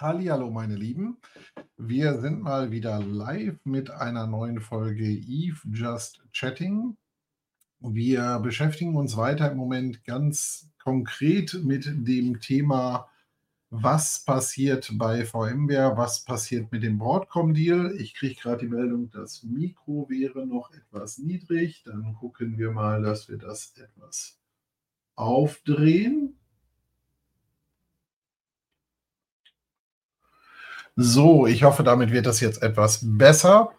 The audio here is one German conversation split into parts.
Hallihallo, meine Lieben. Wir sind mal wieder live mit einer neuen Folge Eve Just Chatting. Wir beschäftigen uns weiter im Moment ganz konkret mit dem Thema, was passiert bei VMware, was passiert mit dem Broadcom-Deal. Ich kriege gerade die Meldung, das Mikro wäre noch etwas niedrig. Dann gucken wir mal, dass wir das etwas aufdrehen. So, ich hoffe, damit wird das jetzt etwas besser.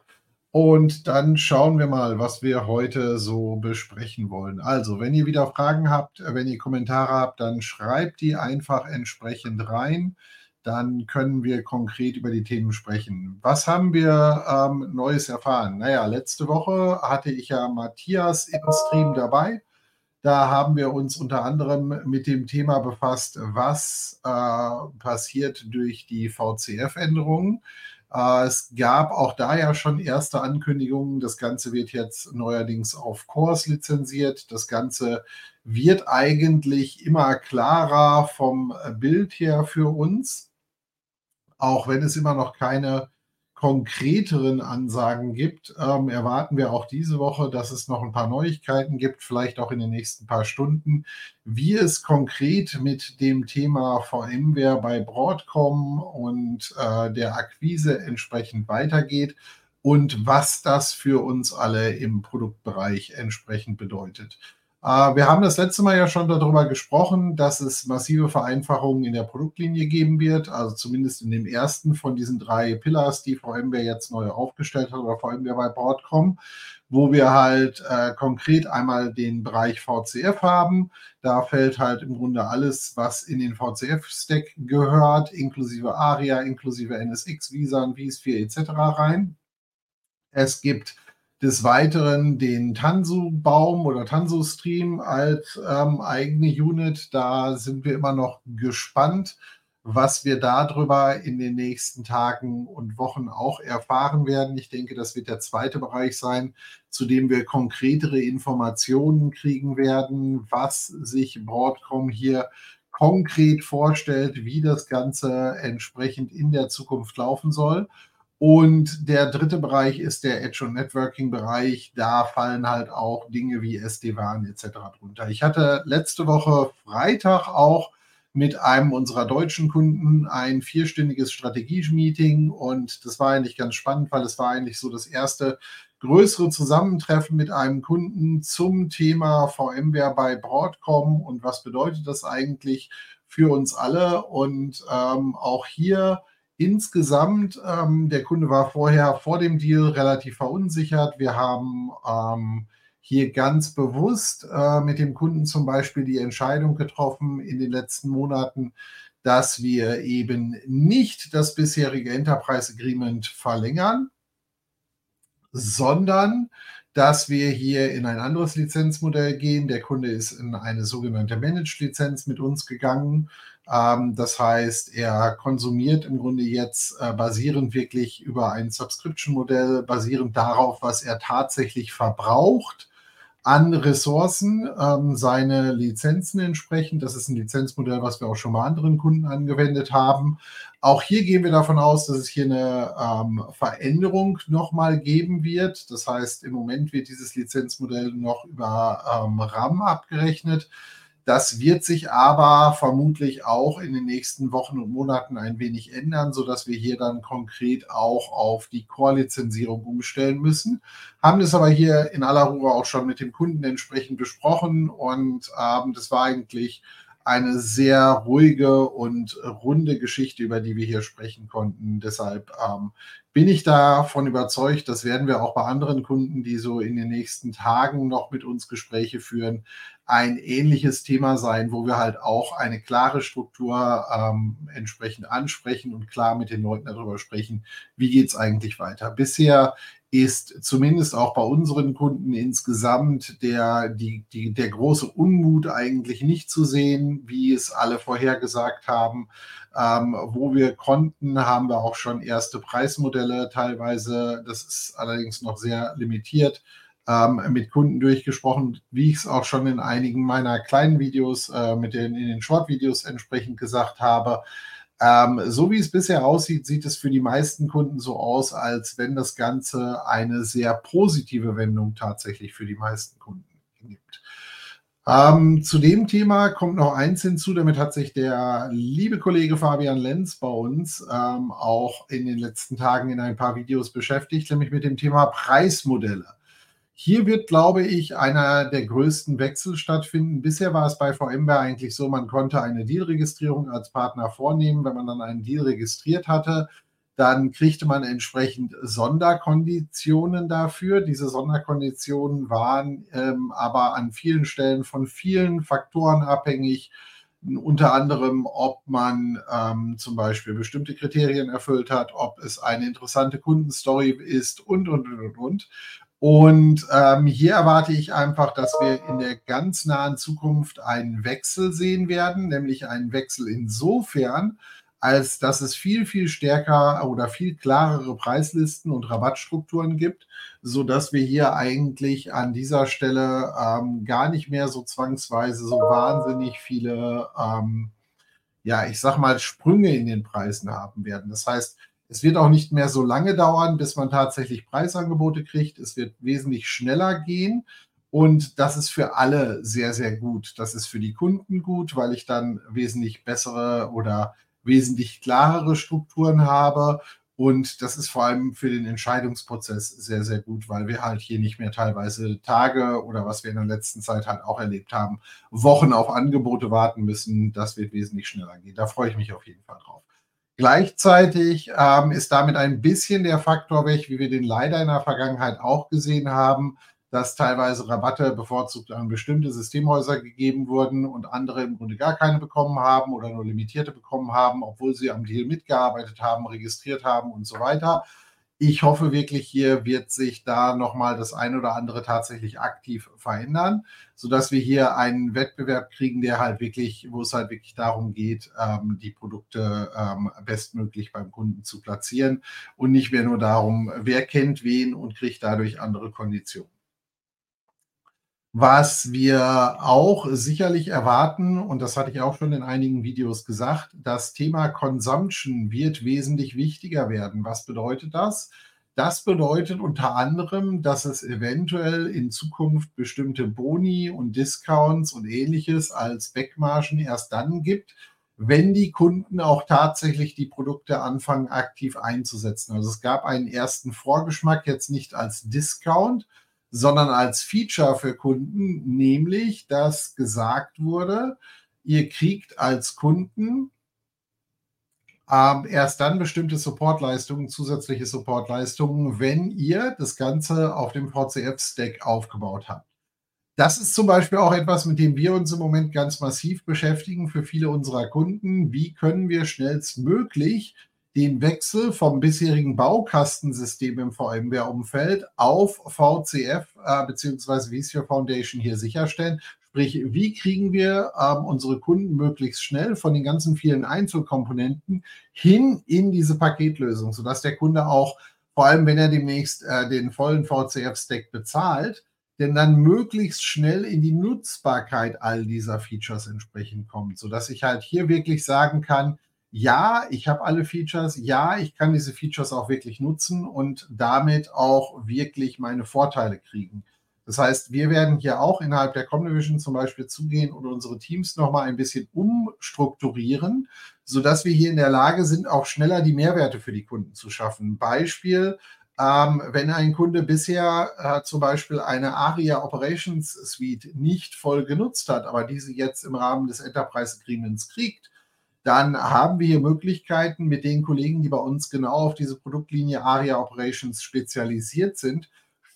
Und dann schauen wir mal, was wir heute so besprechen wollen. Also, wenn ihr wieder Fragen habt, wenn ihr Kommentare habt, dann schreibt die einfach entsprechend rein. Dann können wir konkret über die Themen sprechen. Was haben wir ähm, Neues erfahren? Naja, letzte Woche hatte ich ja Matthias im Stream dabei. Da haben wir uns unter anderem mit dem Thema befasst, was äh, passiert durch die VCF-Änderungen. Äh, es gab auch da ja schon erste Ankündigungen. Das Ganze wird jetzt neuerdings auf Cores lizenziert. Das Ganze wird eigentlich immer klarer vom Bild her für uns, auch wenn es immer noch keine konkreteren Ansagen gibt, ähm, erwarten wir auch diese Woche, dass es noch ein paar Neuigkeiten gibt, vielleicht auch in den nächsten paar Stunden, wie es konkret mit dem Thema VMware bei Broadcom und äh, der Akquise entsprechend weitergeht und was das für uns alle im Produktbereich entsprechend bedeutet. Äh, wir haben das letzte Mal ja schon darüber gesprochen, dass es massive Vereinfachungen in der Produktlinie geben wird, also zumindest in dem ersten von diesen drei Pillars, die VMware jetzt neu aufgestellt hat oder VMware bei Broadcom, wo wir halt äh, konkret einmal den Bereich VCF haben. Da fällt halt im Grunde alles, was in den VCF-Stack gehört, inklusive ARIA, inklusive NSX, Visan, vSphere etc. rein. Es gibt des Weiteren den Tansu-Baum oder Tansu-Stream als ähm, eigene Unit. Da sind wir immer noch gespannt, was wir darüber in den nächsten Tagen und Wochen auch erfahren werden. Ich denke, das wird der zweite Bereich sein, zu dem wir konkretere Informationen kriegen werden, was sich Broadcom hier konkret vorstellt, wie das Ganze entsprechend in der Zukunft laufen soll. Und der dritte Bereich ist der Edge- und Networking-Bereich. Da fallen halt auch Dinge wie SD-WAN etc. drunter. Ich hatte letzte Woche Freitag auch mit einem unserer deutschen Kunden ein vierstündiges Strategie-Meeting und das war eigentlich ganz spannend, weil es war eigentlich so das erste größere Zusammentreffen mit einem Kunden zum Thema VMware bei Broadcom und was bedeutet das eigentlich für uns alle und ähm, auch hier Insgesamt, ähm, der Kunde war vorher vor dem Deal relativ verunsichert. Wir haben ähm, hier ganz bewusst äh, mit dem Kunden zum Beispiel die Entscheidung getroffen in den letzten Monaten, dass wir eben nicht das bisherige Enterprise Agreement verlängern, sondern dass wir hier in ein anderes Lizenzmodell gehen. Der Kunde ist in eine sogenannte Managed-Lizenz mit uns gegangen das heißt, er konsumiert im Grunde jetzt äh, basierend wirklich über ein Subscription-Modell, basierend darauf, was er tatsächlich verbraucht an Ressourcen, ähm, seine Lizenzen entsprechend. Das ist ein Lizenzmodell, was wir auch schon bei anderen Kunden angewendet haben. Auch hier gehen wir davon aus, dass es hier eine ähm, Veränderung nochmal geben wird. Das heißt, im Moment wird dieses Lizenzmodell noch über ähm, RAM abgerechnet. Das wird sich aber vermutlich auch in den nächsten Wochen und Monaten ein wenig ändern, sodass wir hier dann konkret auch auf die Core-Lizenzierung umstellen müssen. Haben das aber hier in aller Ruhe auch schon mit dem Kunden entsprechend besprochen und ähm, das war eigentlich eine sehr ruhige und runde Geschichte, über die wir hier sprechen konnten. Deshalb ähm, bin ich davon überzeugt, das werden wir auch bei anderen Kunden, die so in den nächsten Tagen noch mit uns Gespräche führen, ein ähnliches Thema sein, wo wir halt auch eine klare Struktur ähm, entsprechend ansprechen und klar mit den Leuten darüber sprechen, wie geht es eigentlich weiter. Bisher ist zumindest auch bei unseren Kunden insgesamt der, die, die, der große Unmut eigentlich nicht zu sehen, wie es alle vorhergesagt haben. Ähm, wo wir konnten, haben wir auch schon erste Preismodelle teilweise. Das ist allerdings noch sehr limitiert ähm, mit Kunden durchgesprochen, wie ich es auch schon in einigen meiner kleinen Videos, äh, mit den in den Short-Videos entsprechend gesagt habe. Ähm, so wie es bisher aussieht, sieht es für die meisten Kunden so aus, als wenn das Ganze eine sehr positive Wendung tatsächlich für die meisten Kunden gibt. Ähm, zu dem Thema kommt noch eins hinzu, damit hat sich der liebe Kollege Fabian Lenz bei uns ähm, auch in den letzten Tagen in ein paar Videos beschäftigt, nämlich mit dem Thema Preismodelle. Hier wird, glaube ich, einer der größten Wechsel stattfinden. Bisher war es bei VMware eigentlich so, man konnte eine Dealregistrierung als Partner vornehmen. Wenn man dann einen Deal registriert hatte, dann kriegte man entsprechend Sonderkonditionen dafür. Diese Sonderkonditionen waren ähm, aber an vielen Stellen von vielen Faktoren abhängig, unter anderem, ob man ähm, zum Beispiel bestimmte Kriterien erfüllt hat, ob es eine interessante Kundenstory ist und, und, und, und. Und ähm, hier erwarte ich einfach, dass wir in der ganz nahen Zukunft einen Wechsel sehen werden, nämlich einen Wechsel insofern, als dass es viel, viel stärker oder viel klarere Preislisten und Rabattstrukturen gibt, so dass wir hier eigentlich an dieser Stelle ähm, gar nicht mehr so zwangsweise so wahnsinnig viele, ähm, ja, ich sag mal, Sprünge in den Preisen haben werden. Das heißt, es wird auch nicht mehr so lange dauern, bis man tatsächlich Preisangebote kriegt. Es wird wesentlich schneller gehen. Und das ist für alle sehr, sehr gut. Das ist für die Kunden gut, weil ich dann wesentlich bessere oder wesentlich klarere Strukturen habe. Und das ist vor allem für den Entscheidungsprozess sehr, sehr gut, weil wir halt hier nicht mehr teilweise Tage oder was wir in der letzten Zeit halt auch erlebt haben, Wochen auf Angebote warten müssen. Das wird wesentlich schneller gehen. Da freue ich mich auf jeden Fall drauf. Gleichzeitig ähm, ist damit ein bisschen der Faktor weg, wie wir den leider in der Vergangenheit auch gesehen haben, dass teilweise Rabatte bevorzugt an bestimmte Systemhäuser gegeben wurden und andere im Grunde gar keine bekommen haben oder nur limitierte bekommen haben, obwohl sie am Deal mitgearbeitet haben, registriert haben und so weiter ich hoffe wirklich, hier wird sich da nochmal das ein oder andere tatsächlich aktiv verändern, sodass wir hier einen Wettbewerb kriegen, der halt wirklich, wo es halt wirklich darum geht, ähm, die Produkte ähm, bestmöglich beim Kunden zu platzieren und nicht mehr nur darum, wer kennt wen und kriegt dadurch andere Konditionen. Was wir auch sicherlich erwarten, und das hatte ich auch schon in einigen Videos gesagt, das Thema Consumption wird wesentlich wichtiger werden. Was bedeutet das? Das bedeutet unter anderem, dass es eventuell in Zukunft bestimmte Boni und Discounts und ähnliches als Backmargen erst dann gibt, wenn die Kunden auch tatsächlich die Produkte anfangen aktiv einzusetzen. Also es gab einen ersten Vorgeschmack, jetzt nicht als Discount, sondern als Feature für Kunden, nämlich dass gesagt wurde, ihr kriegt als Kunden ähm, erst dann bestimmte Supportleistungen, zusätzliche Supportleistungen, wenn ihr das Ganze auf dem VCF-Stack aufgebaut habt. Das ist zum Beispiel auch etwas, mit dem wir uns im Moment ganz massiv beschäftigen für viele unserer Kunden. Wie können wir schnellstmöglich den Wechsel vom bisherigen Baukastensystem im VMware-Umfeld auf VCF äh, bzw. vSphere Foundation hier sicherstellen. Sprich, wie kriegen wir ähm, unsere Kunden möglichst schnell von den ganzen vielen Einzelkomponenten hin in diese Paketlösung, sodass der Kunde auch, vor allem wenn er demnächst äh, den vollen VCF-Stack bezahlt, denn dann möglichst schnell in die Nutzbarkeit all dieser Features entsprechend kommt, sodass ich halt hier wirklich sagen kann, ja, ich habe alle Features, ja, ich kann diese Features auch wirklich nutzen und damit auch wirklich meine Vorteile kriegen. Das heißt, wir werden hier auch innerhalb der Comdivision zum Beispiel zugehen und unsere Teams nochmal ein bisschen umstrukturieren, sodass wir hier in der Lage sind, auch schneller die Mehrwerte für die Kunden zu schaffen. Beispiel, ähm, wenn ein Kunde bisher äh, zum Beispiel eine ARIA Operations Suite nicht voll genutzt hat, aber diese jetzt im Rahmen des Enterprise Agreements kriegt, dann haben wir hier Möglichkeiten mit den Kollegen, die bei uns genau auf diese Produktlinie ARIA Operations spezialisiert sind,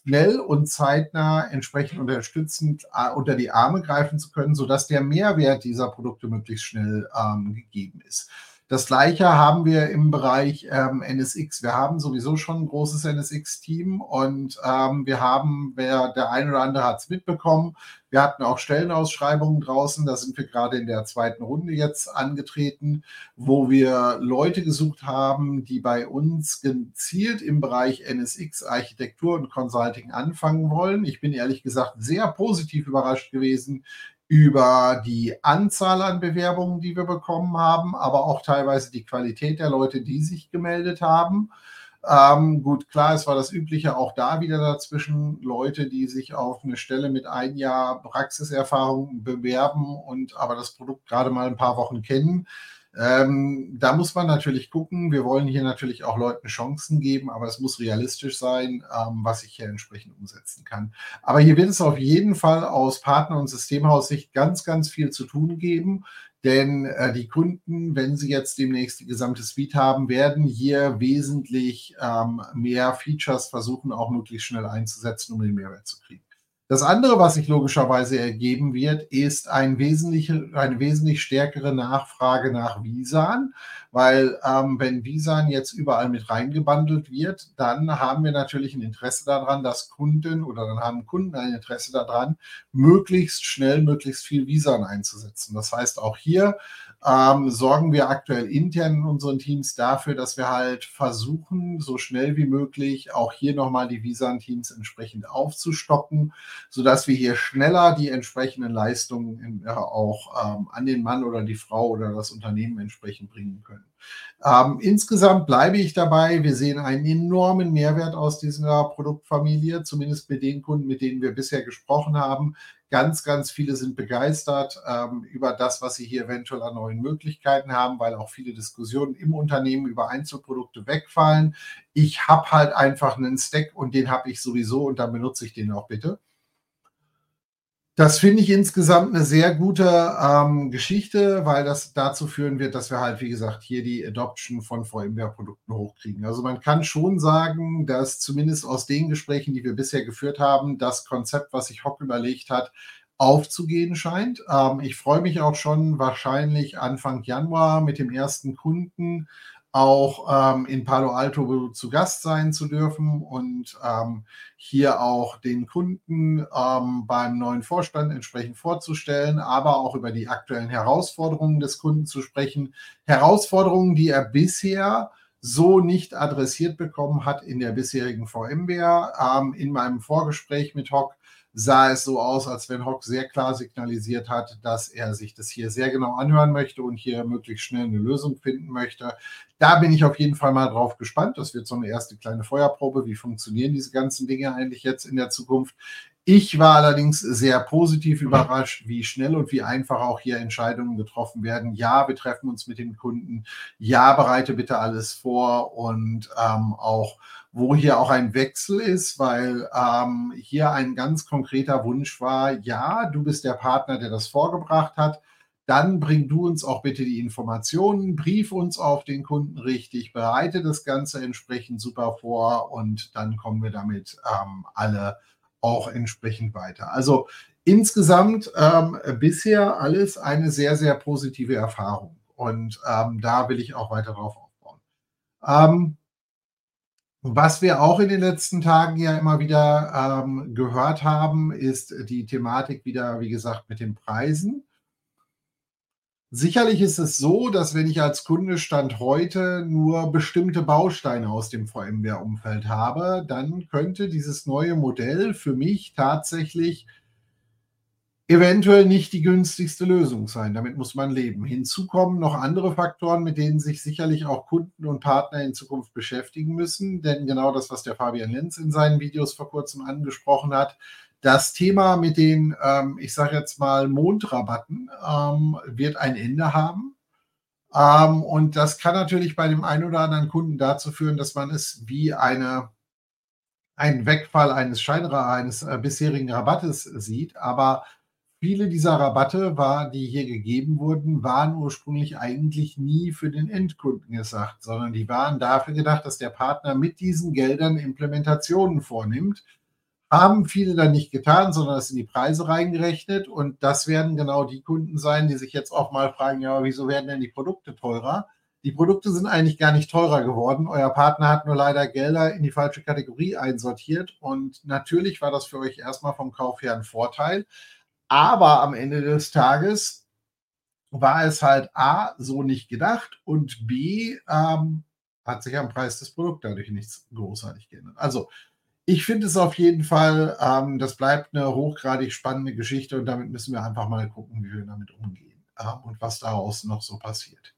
schnell und zeitnah entsprechend unterstützend äh, unter die Arme greifen zu können, sodass der Mehrwert dieser Produkte möglichst schnell ähm, gegeben ist. Das gleiche haben wir im Bereich ähm, NSX. Wir haben sowieso schon ein großes NSX-Team und ähm, wir haben, wer der eine oder andere hat es mitbekommen, wir hatten auch Stellenausschreibungen draußen. Da sind wir gerade in der zweiten Runde jetzt angetreten, wo wir Leute gesucht haben, die bei uns gezielt im Bereich NSX Architektur und Consulting anfangen wollen. Ich bin ehrlich gesagt sehr positiv überrascht gewesen über die Anzahl an Bewerbungen, die wir bekommen haben, aber auch teilweise die Qualität der Leute, die sich gemeldet haben. Ähm, gut, klar, es war das Übliche auch da wieder dazwischen Leute, die sich auf eine Stelle mit ein Jahr Praxiserfahrung bewerben und aber das Produkt gerade mal ein paar Wochen kennen. Ähm, da muss man natürlich gucken. Wir wollen hier natürlich auch Leuten Chancen geben, aber es muss realistisch sein, ähm, was ich hier entsprechend umsetzen kann. Aber hier wird es auf jeden Fall aus Partner- und Systemhaussicht ganz, ganz viel zu tun geben. Denn äh, die Kunden, wenn sie jetzt demnächst die gesamte Suite haben, werden hier wesentlich ähm, mehr Features versuchen, auch möglichst schnell einzusetzen, um den Mehrwert zu kriegen. Das andere, was sich logischerweise ergeben wird, ist ein wesentliche, eine wesentlich stärkere Nachfrage nach Visan, weil ähm, wenn Visan jetzt überall mit reingebundelt wird, dann haben wir natürlich ein Interesse daran, dass Kunden oder dann haben Kunden ein Interesse daran, möglichst schnell, möglichst viel Visan einzusetzen. Das heißt, auch hier ähm, sorgen wir aktuell intern in unseren Teams dafür, dass wir halt versuchen, so schnell wie möglich auch hier nochmal die Visan-Teams entsprechend aufzustocken, sodass wir hier schneller die entsprechenden Leistungen in, äh, auch ähm, an den Mann oder die Frau oder das Unternehmen entsprechend bringen können. Ähm, insgesamt bleibe ich dabei. Wir sehen einen enormen Mehrwert aus dieser Produktfamilie, zumindest mit den Kunden, mit denen wir bisher gesprochen haben. Ganz, ganz viele sind begeistert ähm, über das, was sie hier eventuell an neuen Möglichkeiten haben, weil auch viele Diskussionen im Unternehmen über Einzelprodukte wegfallen. Ich habe halt einfach einen Stack und den habe ich sowieso und dann benutze ich den auch bitte. Das finde ich insgesamt eine sehr gute ähm, Geschichte, weil das dazu führen wird, dass wir halt, wie gesagt, hier die Adoption von VMware-Produkten hochkriegen. Also man kann schon sagen, dass zumindest aus den Gesprächen, die wir bisher geführt haben, das Konzept, was sich Hock überlegt hat, aufzugehen scheint. Ähm, ich freue mich auch schon wahrscheinlich Anfang Januar mit dem ersten Kunden auch ähm, in Palo Alto zu Gast sein zu dürfen und ähm, hier auch den Kunden ähm, beim neuen Vorstand entsprechend vorzustellen, aber auch über die aktuellen Herausforderungen des Kunden zu sprechen. Herausforderungen, die er bisher so nicht adressiert bekommen hat in der bisherigen VMware. Ähm, in meinem Vorgespräch mit Hock sah es so aus, als wenn Hock sehr klar signalisiert hat, dass er sich das hier sehr genau anhören möchte und hier möglichst schnell eine Lösung finden möchte. Da bin ich auf jeden Fall mal drauf gespannt. Das wird so eine erste kleine Feuerprobe. Wie funktionieren diese ganzen Dinge eigentlich jetzt in der Zukunft? Ich war allerdings sehr positiv überrascht, wie schnell und wie einfach auch hier Entscheidungen getroffen werden. Ja, wir treffen uns mit dem Kunden. Ja, bereite bitte alles vor und ähm, auch wo hier auch ein Wechsel ist, weil ähm, hier ein ganz konkreter Wunsch war, ja, du bist der Partner, der das vorgebracht hat, dann bring du uns auch bitte die Informationen, brief uns auf den Kunden richtig, bereite das Ganze entsprechend super vor und dann kommen wir damit ähm, alle auch entsprechend weiter. Also insgesamt ähm, bisher alles eine sehr, sehr positive Erfahrung und ähm, da will ich auch weiter drauf aufbauen. Was wir auch in den letzten Tagen ja immer wieder ähm, gehört haben, ist die Thematik wieder, wie gesagt, mit den Preisen. Sicherlich ist es so, dass wenn ich als Kunde Stand heute nur bestimmte Bausteine aus dem VMware-Umfeld habe, dann könnte dieses neue Modell für mich tatsächlich eventuell nicht die günstigste Lösung sein. Damit muss man leben. Hinzu kommen noch andere Faktoren, mit denen sich sicherlich auch Kunden und Partner in Zukunft beschäftigen müssen. Denn genau das, was der Fabian Lenz in seinen Videos vor kurzem angesprochen hat, das Thema mit den, ähm, ich sage jetzt mal, Mondrabatten ähm, wird ein Ende haben. Ähm, und das kann natürlich bei dem einen oder anderen Kunden dazu führen, dass man es wie eine, einen Wegfall eines Scheinra eines äh, bisherigen Rabattes sieht. Aber Viele dieser Rabatte, war, die hier gegeben wurden, waren ursprünglich eigentlich nie für den Endkunden gesagt, sondern die waren dafür gedacht, dass der Partner mit diesen Geldern Implementationen vornimmt. Haben viele dann nicht getan, sondern das in die Preise reingerechnet. Und das werden genau die Kunden sein, die sich jetzt auch mal fragen, ja, wieso werden denn die Produkte teurer? Die Produkte sind eigentlich gar nicht teurer geworden. Euer Partner hat nur leider Gelder in die falsche Kategorie einsortiert. Und natürlich war das für euch erstmal vom Kauf her ein Vorteil. Aber am Ende des Tages war es halt A, so nicht gedacht und B, ähm, hat sich am Preis des Produkts dadurch nichts großartig geändert. Also ich finde es auf jeden Fall, ähm, das bleibt eine hochgradig spannende Geschichte und damit müssen wir einfach mal gucken, wie wir damit umgehen ähm, und was daraus noch so passiert.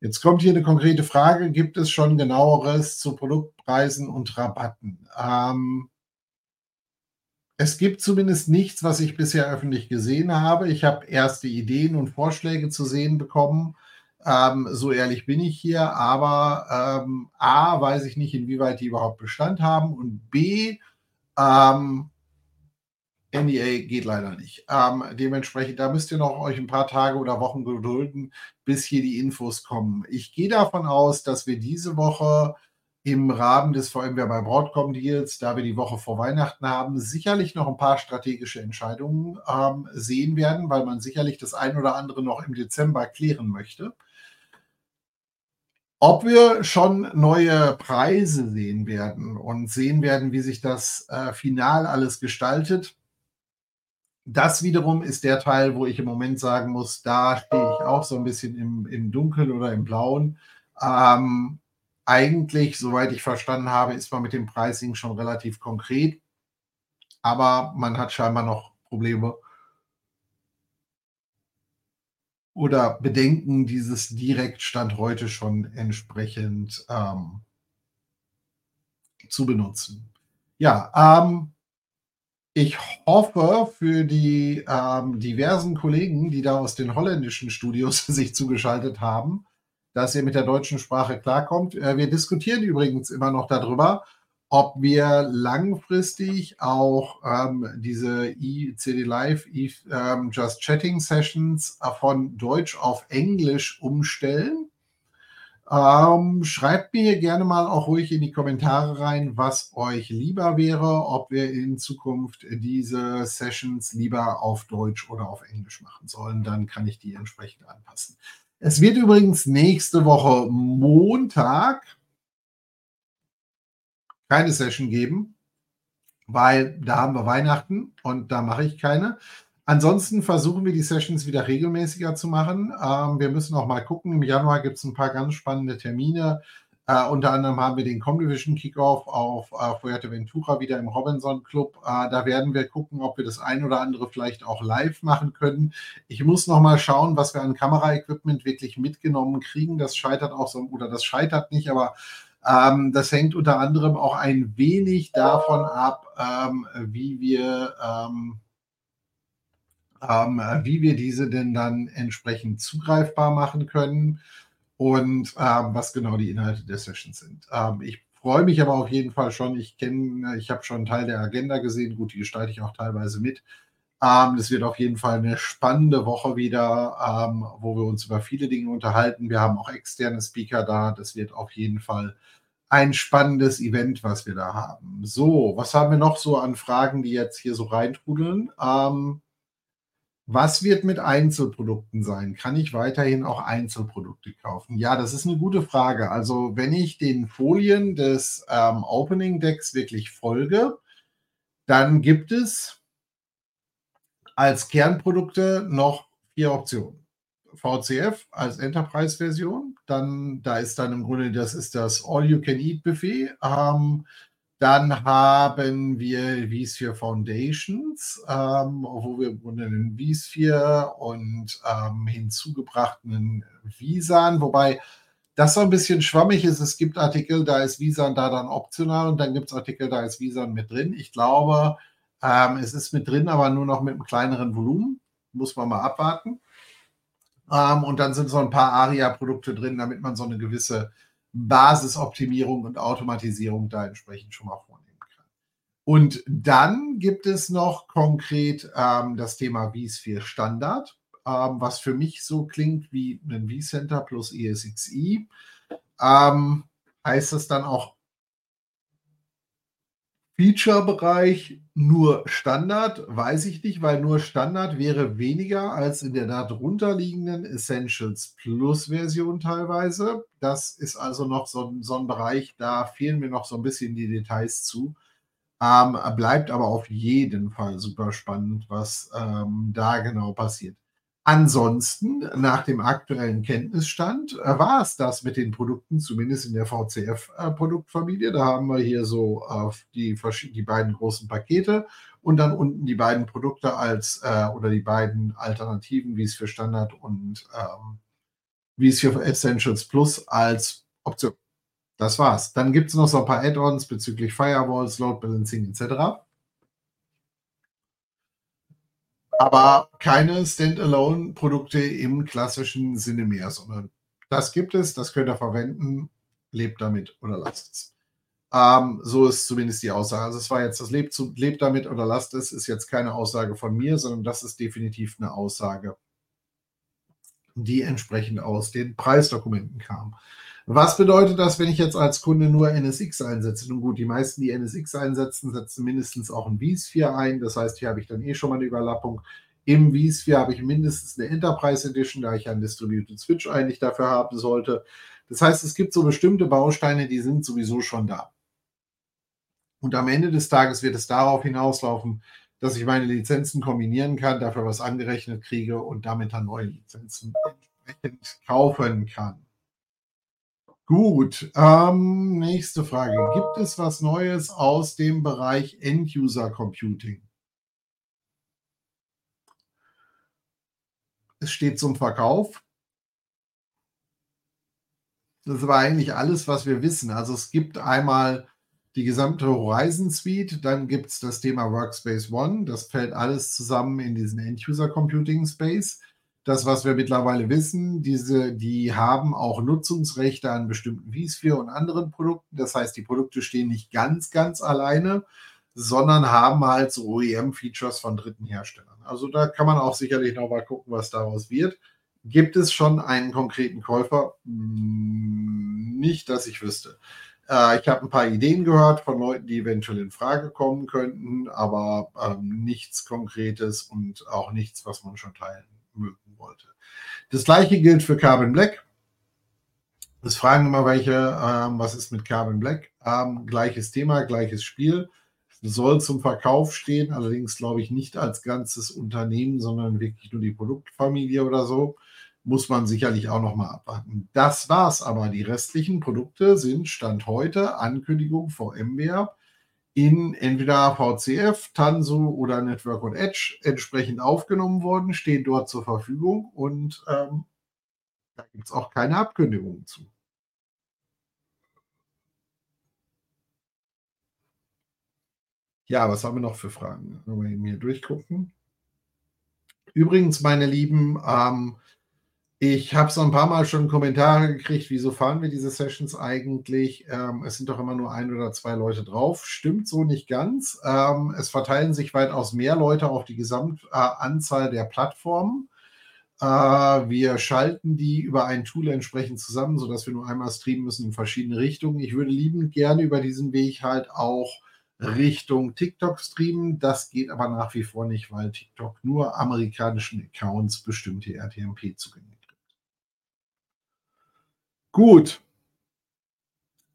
Jetzt kommt hier eine konkrete Frage. Gibt es schon genaueres zu Produktpreisen und Rabatten? Ähm, es gibt zumindest nichts, was ich bisher öffentlich gesehen habe. Ich habe erste Ideen und Vorschläge zu sehen bekommen. Ähm, so ehrlich bin ich hier. Aber ähm, A, weiß ich nicht, inwieweit die überhaupt Bestand haben. Und B, ähm, NDA geht leider nicht. Ähm, dementsprechend, da müsst ihr noch euch ein paar Tage oder Wochen gedulden, bis hier die Infos kommen. Ich gehe davon aus, dass wir diese Woche im Rahmen des VMware bei Broadcom Deals, da wir die Woche vor Weihnachten haben, sicherlich noch ein paar strategische Entscheidungen ähm, sehen werden, weil man sicherlich das ein oder andere noch im Dezember klären möchte. Ob wir schon neue Preise sehen werden und sehen werden, wie sich das äh, final alles gestaltet, das wiederum ist der Teil, wo ich im Moment sagen muss, da stehe ich auch so ein bisschen im, im Dunkeln oder im Blauen. Ähm, eigentlich, soweit ich verstanden habe, ist man mit dem Pricing schon relativ konkret, aber man hat scheinbar noch Probleme oder Bedenken, dieses Direktstand heute schon entsprechend ähm, zu benutzen. Ja, ähm, ich hoffe für die ähm, diversen Kollegen, die da aus den holländischen Studios sich zugeschaltet haben, dass ihr mit der deutschen Sprache klarkommt. Äh, wir diskutieren übrigens immer noch darüber, ob wir langfristig auch ähm, diese ICD Live ähm, Just Chatting Sessions von Deutsch auf Englisch umstellen. Ähm, schreibt mir gerne mal auch ruhig in die Kommentare rein, was euch lieber wäre, ob wir in Zukunft diese Sessions lieber auf Deutsch oder auf Englisch machen sollen. Dann kann ich die entsprechend anpassen. Es wird übrigens nächste Woche Montag keine Session geben, weil da haben wir Weihnachten und da mache ich keine. Ansonsten versuchen wir die Sessions wieder regelmäßiger zu machen. Ähm, wir müssen auch mal gucken. Im Januar gibt es ein paar ganz spannende Termine. Äh, unter anderem haben wir den Comdivision Kickoff auf äh, Fuerteventura wieder im Robinson Club. Äh, da werden wir gucken, ob wir das ein oder andere vielleicht auch live machen können. Ich muss noch mal schauen, was wir an Kameraequipment wirklich mitgenommen kriegen. Das scheitert auch so, oder das scheitert nicht, aber ähm, das hängt unter anderem auch ein wenig davon ab, ähm, wie wir ähm, ähm wie wir diese denn dann entsprechend zugreifbar machen können und ähm, was genau die Inhalte der Sessions sind. Ähm, ich freue mich aber auf jeden Fall schon. Ich kenne, ich habe schon einen Teil der Agenda gesehen. Gut, die gestalte ich auch teilweise mit. Ähm, das wird auf jeden Fall eine spannende Woche wieder, ähm, wo wir uns über viele Dinge unterhalten. Wir haben auch externe Speaker da. Das wird auf jeden Fall ein spannendes Event, was wir da haben. So, was haben wir noch so an Fragen, die jetzt hier so reintrudeln? Ähm, was wird mit Einzelprodukten sein? Kann ich weiterhin auch Einzelprodukte kaufen? Ja, das ist eine gute Frage. Also wenn ich den Folien des ähm, Opening Decks wirklich folge, dann gibt es als Kernprodukte noch vier Optionen. VCF als Enterprise-Version, dann da ist dann im Grunde das ist das All-You-Can-Eat-Buffet. Ähm, dann haben wir vSphere Foundations, ähm, wo wir einen vSphere und ähm, hinzugebrachten Visan, wobei das so ein bisschen schwammig ist. Es gibt Artikel, da ist Visan da dann optional und dann gibt es Artikel, da ist Visan mit drin. Ich glaube, ähm, es ist mit drin, aber nur noch mit einem kleineren Volumen. Muss man mal abwarten. Ähm, und dann sind so ein paar ARIA-Produkte drin, damit man so eine gewisse Basisoptimierung und Automatisierung da entsprechend schon mal vornehmen kann. Und dann gibt es noch konkret ähm, das Thema vSphere Standard, ähm, was für mich so klingt wie ein vCenter plus ESXi. Ähm, heißt das dann auch Feature-Bereich nur Standard, weiß ich nicht, weil nur Standard wäre weniger als in der darunter liegenden Essentials Plus Version teilweise. Das ist also noch so, so ein Bereich, da fehlen mir noch so ein bisschen die Details zu. Ähm, bleibt aber auf jeden Fall super spannend, was ähm, da genau passiert. Ansonsten, nach dem aktuellen Kenntnisstand, äh, war es das mit den Produkten, zumindest in der VCF-Produktfamilie. Da haben wir hier so äh, die, die beiden großen Pakete und dann unten die beiden Produkte als äh, oder die beiden Alternativen, wie es für Standard und ähm, wie es für Essentials Plus als Option. Das war's. Dann gibt es noch so ein paar Add-ons bezüglich Firewalls, Load Balancing etc aber keine Standalone-Produkte im klassischen Sinne mehr, sondern das gibt es, das könnt ihr verwenden, lebt damit oder lasst es. Ähm, so ist zumindest die Aussage. Also es war jetzt das lebt, lebt damit oder lasst es, ist jetzt keine Aussage von mir, sondern das ist definitiv eine Aussage, die entsprechend aus den Preisdokumenten kam. Was bedeutet das, wenn ich jetzt als Kunde nur NSX einsetze? Nun gut, die meisten, die NSX einsetzen, setzen mindestens auch ein vSphere ein. Das heißt, hier habe ich dann eh schon mal eine Überlappung. Im vSphere habe ich mindestens eine Enterprise Edition, da ich einen Distributed Switch eigentlich dafür haben sollte. Das heißt, es gibt so bestimmte Bausteine, die sind sowieso schon da. Und am Ende des Tages wird es darauf hinauslaufen, dass ich meine Lizenzen kombinieren kann, dafür was angerechnet kriege und damit dann neue Lizenzen entsprechend kaufen kann. Gut, ähm, nächste Frage. Gibt es was Neues aus dem Bereich End-User Computing? Es steht zum Verkauf. Das war eigentlich alles, was wir wissen. Also es gibt einmal die gesamte Horizon Suite, dann gibt es das Thema Workspace ONE. Das fällt alles zusammen in diesen End-User Computing Space das, was wir mittlerweile wissen, diese, die haben auch Nutzungsrechte an bestimmten vSphere und anderen Produkten. Das heißt, die Produkte stehen nicht ganz, ganz alleine, sondern haben halt so OEM-Features von dritten Herstellern. Also da kann man auch sicherlich noch mal gucken, was daraus wird. Gibt es schon einen konkreten Käufer? Hm, nicht, dass ich wüsste. Äh, ich habe ein paar Ideen gehört von Leuten, die eventuell in Frage kommen könnten, aber ähm, nichts Konkretes und auch nichts, was man schon teilen mögen wollte. Das gleiche gilt für Carbon Black. Das fragen immer welche, ähm, was ist mit Carbon Black? Ähm, gleiches Thema, gleiches Spiel. Soll zum Verkauf stehen, allerdings glaube ich nicht als ganzes Unternehmen, sondern wirklich nur die Produktfamilie oder so. Muss man sicherlich auch nochmal abwarten. Das war's aber. Die restlichen Produkte sind Stand heute Ankündigung VMware in entweder VCF, Tanzu oder Network und Edge entsprechend aufgenommen worden, stehen dort zur Verfügung und ähm, da gibt es auch keine Abkündigungen zu. Ja, was haben wir noch für Fragen? Wenn wir hier durchgucken. Übrigens, meine Lieben, ähm, ich habe so ein paar Mal schon Kommentare gekriegt, wieso fahren wir diese Sessions eigentlich? Ähm, es sind doch immer nur ein oder zwei Leute drauf. Stimmt so nicht ganz. Ähm, es verteilen sich weitaus mehr Leute auf die Gesamtanzahl der Plattformen. Äh, wir schalten die über ein Tool entsprechend zusammen, sodass wir nur einmal streamen müssen in verschiedene Richtungen. Ich würde liebend gerne über diesen Weg halt auch Richtung TikTok streamen. Das geht aber nach wie vor nicht, weil TikTok nur amerikanischen Accounts bestimmte RTMP zugänglich Gut.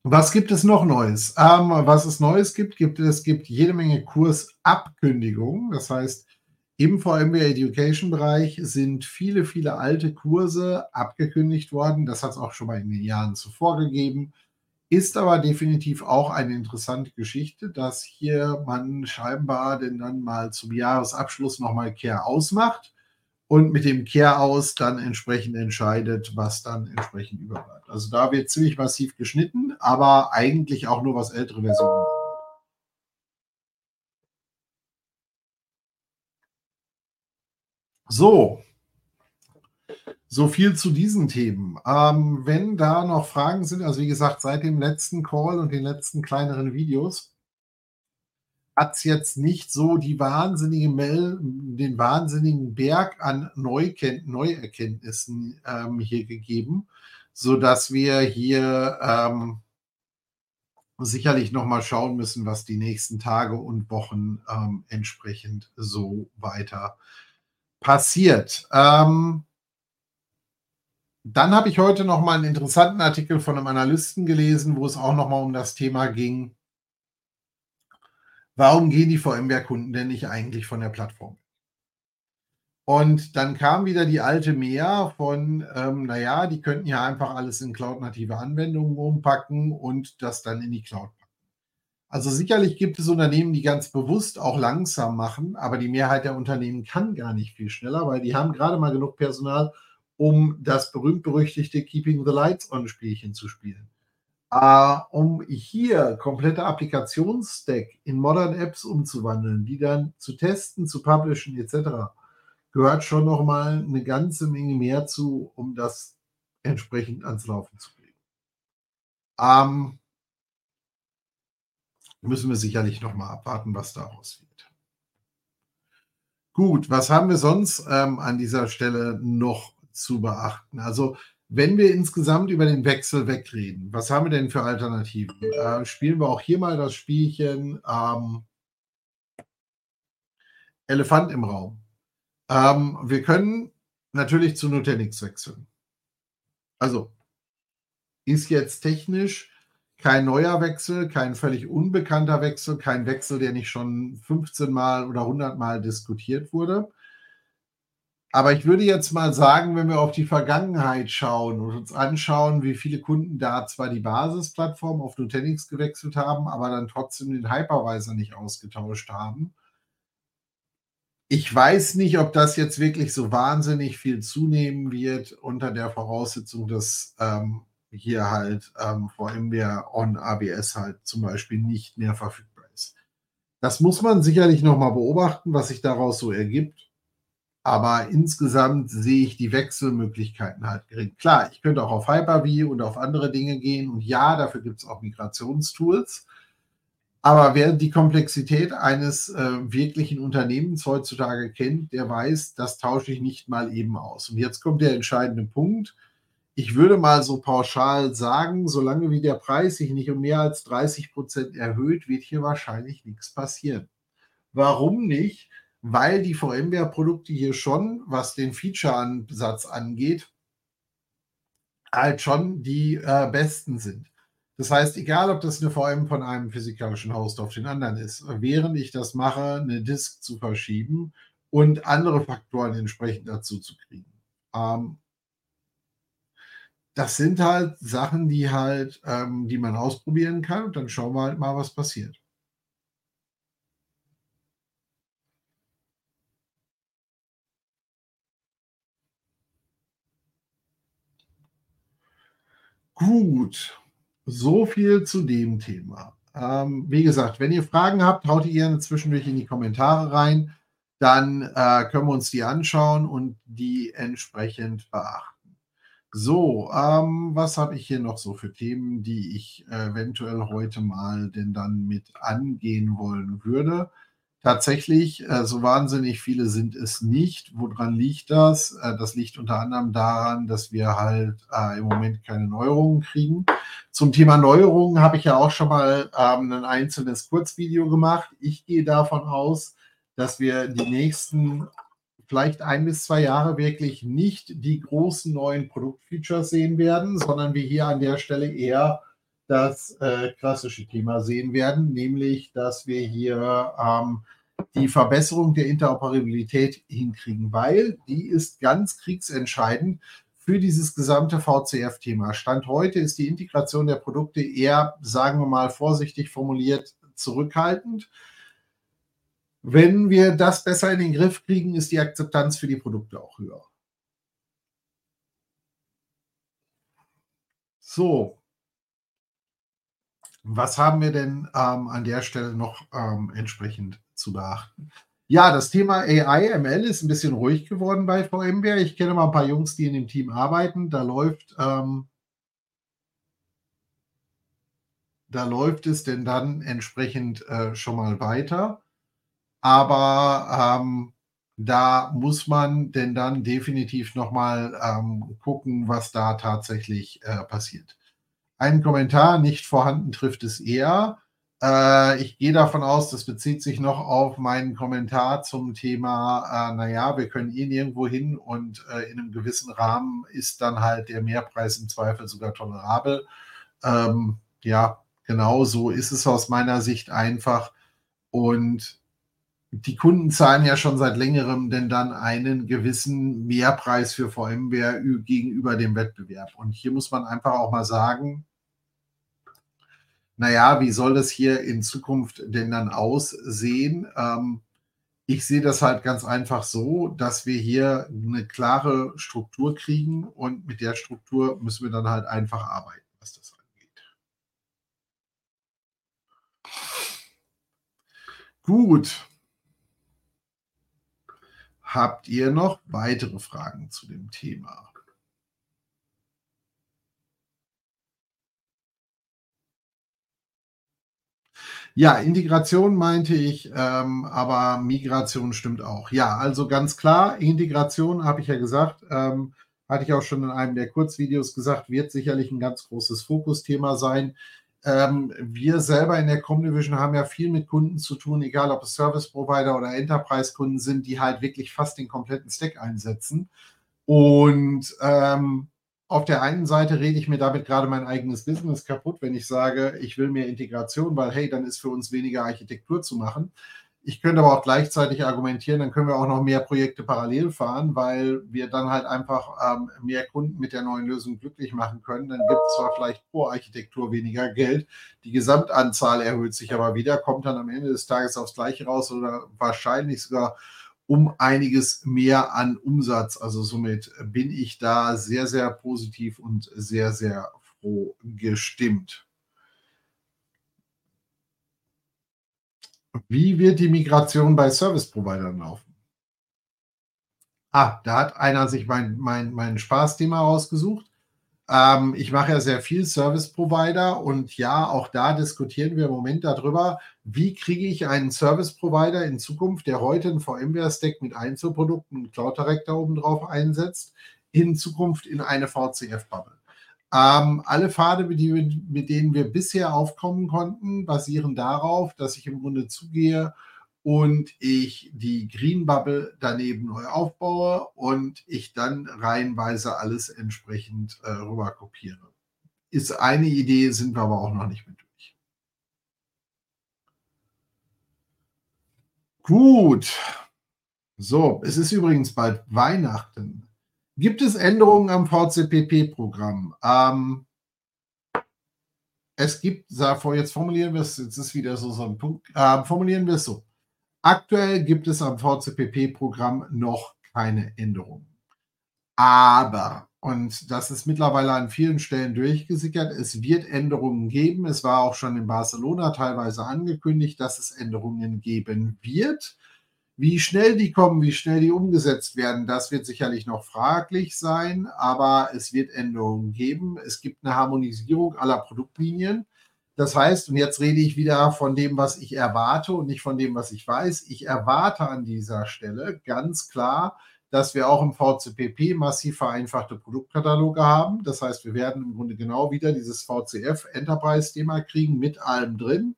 Was gibt es noch Neues? Ähm, was es Neues gibt, gibt es gibt jede Menge Kursabkündigungen. Das heißt, im VMware Education Bereich sind viele, viele alte Kurse abgekündigt worden. Das hat es auch schon mal in den Jahren zuvor gegeben. Ist aber definitiv auch eine interessante Geschichte, dass hier man scheinbar denn dann mal zum Jahresabschluss nochmal Care ausmacht und mit dem Care aus dann entsprechend entscheidet, was dann entsprechend überbleibt. Also da wird ziemlich massiv geschnitten, aber eigentlich auch nur was ältere Versionen. So, so viel zu diesen Themen. Ähm, wenn da noch Fragen sind, also wie gesagt, seit dem letzten Call und den letzten kleineren Videos, hat es jetzt nicht so die wahnsinnige Mel den wahnsinnigen Berg an Neuken Neuerkenntnissen ähm, hier gegeben, sodass wir hier ähm, sicherlich nochmal schauen müssen, was die nächsten Tage und Wochen ähm, entsprechend so weiter passiert. Ähm, dann habe ich heute noch mal einen interessanten Artikel von einem Analysten gelesen, wo es auch noch mal um das Thema ging, Warum gehen die VMware-Kunden denn nicht eigentlich von der Plattform? Und dann kam wieder die alte Mehr von, ähm, naja, die könnten ja einfach alles in cloud-native Anwendungen umpacken und das dann in die Cloud packen. Also sicherlich gibt es Unternehmen, die ganz bewusst auch langsam machen, aber die Mehrheit der Unternehmen kann gar nicht viel schneller, weil die haben gerade mal genug Personal, um das berühmt-berüchtigte Keeping the Lights on Spielchen zu spielen. Uh, um hier komplette Applikationsstack in Modern Apps umzuwandeln, die dann zu testen, zu publishen etc., gehört schon noch mal eine ganze Menge mehr zu, um das entsprechend ans Laufen zu bringen. Ähm, müssen wir sicherlich noch mal abwarten, was daraus wird. Gut, was haben wir sonst ähm, an dieser Stelle noch zu beachten? Also wenn wir insgesamt über den Wechsel wegreden, was haben wir denn für Alternativen? Äh, spielen wir auch hier mal das Spielchen ähm, Elefant im Raum. Ähm, wir können natürlich zu Nutanix wechseln. Also ist jetzt technisch kein neuer Wechsel, kein völlig unbekannter Wechsel, kein Wechsel, der nicht schon 15 Mal oder 100 Mal diskutiert wurde. Aber ich würde jetzt mal sagen, wenn wir auf die Vergangenheit schauen und uns anschauen, wie viele Kunden da zwar die Basisplattform auf Nutanix gewechselt haben, aber dann trotzdem den Hypervisor nicht ausgetauscht haben. Ich weiß nicht, ob das jetzt wirklich so wahnsinnig viel zunehmen wird unter der Voraussetzung, dass ähm, hier halt ähm, VMware on ABS halt zum Beispiel nicht mehr verfügbar ist. Das muss man sicherlich nochmal beobachten, was sich daraus so ergibt. Aber insgesamt sehe ich die Wechselmöglichkeiten halt gering. Klar, ich könnte auch auf Hyper-V und auf andere Dinge gehen. Und ja, dafür gibt es auch Migrationstools. Aber wer die Komplexität eines äh, wirklichen Unternehmens heutzutage kennt, der weiß, das tausche ich nicht mal eben aus. Und jetzt kommt der entscheidende Punkt. Ich würde mal so pauschal sagen, solange wie der Preis sich nicht um mehr als 30 Prozent erhöht, wird hier wahrscheinlich nichts passieren. Warum nicht? Weil die VMware-Produkte hier schon, was den Feature-Ansatz angeht, halt schon die äh, besten sind. Das heißt, egal ob das eine VM von einem physikalischen Host auf den anderen ist, während ich das mache, eine Disk zu verschieben und andere Faktoren entsprechend dazu zu kriegen. Ähm, das sind halt Sachen, die halt, ähm, die man ausprobieren kann und dann schauen wir halt mal, was passiert. Gut, so viel zu dem Thema. Ähm, wie gesagt, wenn ihr Fragen habt, haut ihr gerne zwischendurch in die Kommentare rein. Dann äh, können wir uns die anschauen und die entsprechend beachten. So, ähm, was habe ich hier noch so für Themen, die ich eventuell heute mal denn dann mit angehen wollen würde? Tatsächlich, äh, so wahnsinnig viele sind es nicht. Woran liegt das? Äh, das liegt unter anderem daran, dass wir halt äh, im Moment keine Neuerungen kriegen. Zum Thema Neuerungen habe ich ja auch schon mal ähm, ein einzelnes Kurzvideo gemacht. Ich gehe davon aus, dass wir die nächsten vielleicht ein bis zwei Jahre wirklich nicht die großen neuen Produktfeatures sehen werden, sondern wir hier an der Stelle eher das äh, klassische Thema sehen werden, nämlich dass wir hier ähm, die Verbesserung der Interoperabilität hinkriegen, weil die ist ganz kriegsentscheidend für dieses gesamte VCF-Thema. Stand heute ist die Integration der Produkte eher, sagen wir mal vorsichtig formuliert, zurückhaltend. Wenn wir das besser in den Griff kriegen, ist die Akzeptanz für die Produkte auch höher. So, was haben wir denn ähm, an der Stelle noch ähm, entsprechend zu beachten? Ja, das Thema AI, ML ist ein bisschen ruhig geworden bei VMware. Ich kenne mal ein paar Jungs, die in dem Team arbeiten. Da läuft, ähm, da läuft es denn dann entsprechend äh, schon mal weiter. Aber ähm, da muss man denn dann definitiv nochmal ähm, gucken, was da tatsächlich äh, passiert. Ein Kommentar nicht vorhanden trifft es eher. Äh, ich gehe davon aus, das bezieht sich noch auf meinen Kommentar zum Thema, äh, naja, wir können eh nirgendwo hin und äh, in einem gewissen Rahmen ist dann halt der Mehrpreis im Zweifel sogar tolerabel. Ähm, ja, genau so ist es aus meiner Sicht einfach. Und die Kunden zahlen ja schon seit längerem denn dann einen gewissen Mehrpreis für VMware gegenüber dem Wettbewerb. Und hier muss man einfach auch mal sagen, naja, wie soll das hier in Zukunft denn dann aussehen? Ähm, ich sehe das halt ganz einfach so, dass wir hier eine klare Struktur kriegen und mit der Struktur müssen wir dann halt einfach arbeiten, was das angeht. Gut. Habt ihr noch weitere Fragen zu dem Thema? Ja, Integration meinte ich, ähm, aber Migration stimmt auch. Ja, also ganz klar, Integration habe ich ja gesagt, ähm, hatte ich auch schon in einem der Kurzvideos gesagt, wird sicherlich ein ganz großes Fokusthema sein. Ähm, wir selber in der Comdivision haben ja viel mit Kunden zu tun, egal ob es Service Provider oder Enterprise-Kunden sind, die halt wirklich fast den kompletten Stack einsetzen. Und ähm, auf der einen Seite rede ich mir damit gerade mein eigenes Business kaputt, wenn ich sage, ich will mehr Integration, weil hey, dann ist für uns weniger Architektur zu machen. Ich könnte aber auch gleichzeitig argumentieren, dann können wir auch noch mehr Projekte parallel fahren, weil wir dann halt einfach ähm, mehr Kunden mit der neuen Lösung glücklich machen können. Dann gibt es zwar vielleicht pro Architektur weniger Geld, die Gesamtanzahl erhöht sich aber wieder, kommt dann am Ende des Tages aufs Gleiche raus oder wahrscheinlich sogar um einiges mehr an Umsatz. Also somit bin ich da sehr, sehr positiv und sehr, sehr froh gestimmt. Wie wird die Migration bei Service-Providern laufen? Ah, da hat einer sich mein, mein, mein Spaßthema rausgesucht. Ähm, ich mache ja sehr viel Service Provider und ja, auch da diskutieren wir im Moment darüber, wie kriege ich einen Service Provider in Zukunft, der heute ein VMware-Stack mit Einzelprodukten und Cloud Director oben drauf einsetzt, in Zukunft in eine VCF-Bubble. Ähm, alle Pfade, mit, mit denen wir bisher aufkommen konnten, basieren darauf, dass ich im Grunde zugehe und ich die Green Bubble daneben neu aufbaue und ich dann reihenweise alles entsprechend äh, rüber kopiere. Ist eine Idee, sind wir aber auch noch nicht mit durch. Gut. So, es ist übrigens bald Weihnachten. Gibt es Änderungen am VCPP-Programm? Ähm, es gibt, jetzt formulieren wir es, jetzt ist wieder so, so ein Punkt, äh, formulieren wir es so. Aktuell gibt es am VCPP-Programm noch keine Änderungen. Aber, und das ist mittlerweile an vielen Stellen durchgesickert, es wird Änderungen geben. Es war auch schon in Barcelona teilweise angekündigt, dass es Änderungen geben wird. Wie schnell die kommen, wie schnell die umgesetzt werden, das wird sicherlich noch fraglich sein, aber es wird Änderungen geben. Es gibt eine Harmonisierung aller Produktlinien. Das heißt, und jetzt rede ich wieder von dem, was ich erwarte und nicht von dem, was ich weiß. Ich erwarte an dieser Stelle ganz klar, dass wir auch im VCPP massiv vereinfachte Produktkataloge haben. Das heißt, wir werden im Grunde genau wieder dieses VCF Enterprise-Thema kriegen mit allem drin.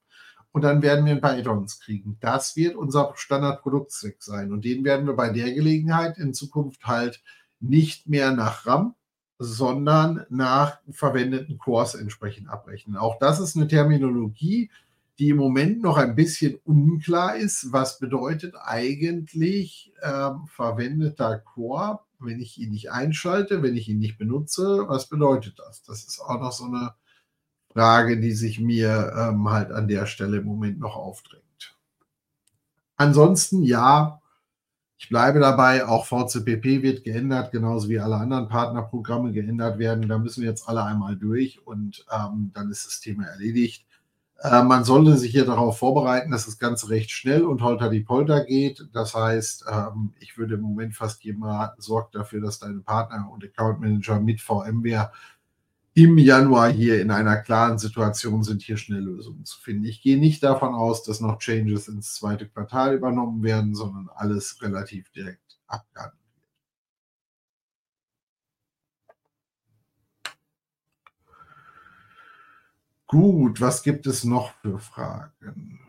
Und dann werden wir ein paar Add-ons kriegen. Das wird unser Standardproduktzweck sein. Und den werden wir bei der Gelegenheit in Zukunft halt nicht mehr nach RAM, sondern nach verwendeten Cores entsprechend abrechnen. Auch das ist eine Terminologie, die im Moment noch ein bisschen unklar ist. Was bedeutet eigentlich ähm, verwendeter Core, wenn ich ihn nicht einschalte, wenn ich ihn nicht benutze? Was bedeutet das? Das ist auch noch so eine Frage, die sich mir ähm, halt an der Stelle im Moment noch aufdrängt. Ansonsten ja, ich bleibe dabei, auch VCPP wird geändert, genauso wie alle anderen Partnerprogramme geändert werden. Da müssen wir jetzt alle einmal durch und ähm, dann ist das Thema erledigt. Äh, man sollte sich hier darauf vorbereiten, dass das Ganze recht schnell und holter die Polter geht. Das heißt, ähm, ich würde im Moment fast jedem raten, sorgt dafür, dass deine Partner und Account Manager mit VMware im Januar hier in einer klaren Situation sind, hier schnell Lösungen zu finden. Ich gehe nicht davon aus, dass noch Changes ins zweite Quartal übernommen werden, sondern alles relativ direkt abgehandelt wird. Gut, was gibt es noch für Fragen?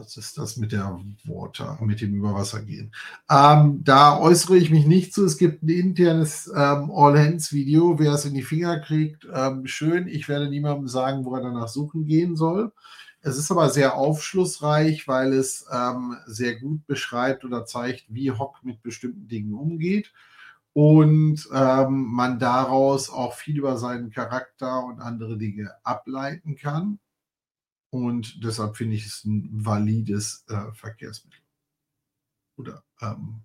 Was ist das mit der Water, mit dem Überwassergehen? Ähm, da äußere ich mich nicht zu. Es gibt ein internes ähm, All-Hands-Video. Wer es in die Finger kriegt, ähm, schön. Ich werde niemandem sagen, wo er danach suchen gehen soll. Es ist aber sehr aufschlussreich, weil es ähm, sehr gut beschreibt oder zeigt, wie Hock mit bestimmten Dingen umgeht und ähm, man daraus auch viel über seinen Charakter und andere Dinge ableiten kann. Und deshalb finde ich es ein valides äh, Verkehrsmittel oder ähm,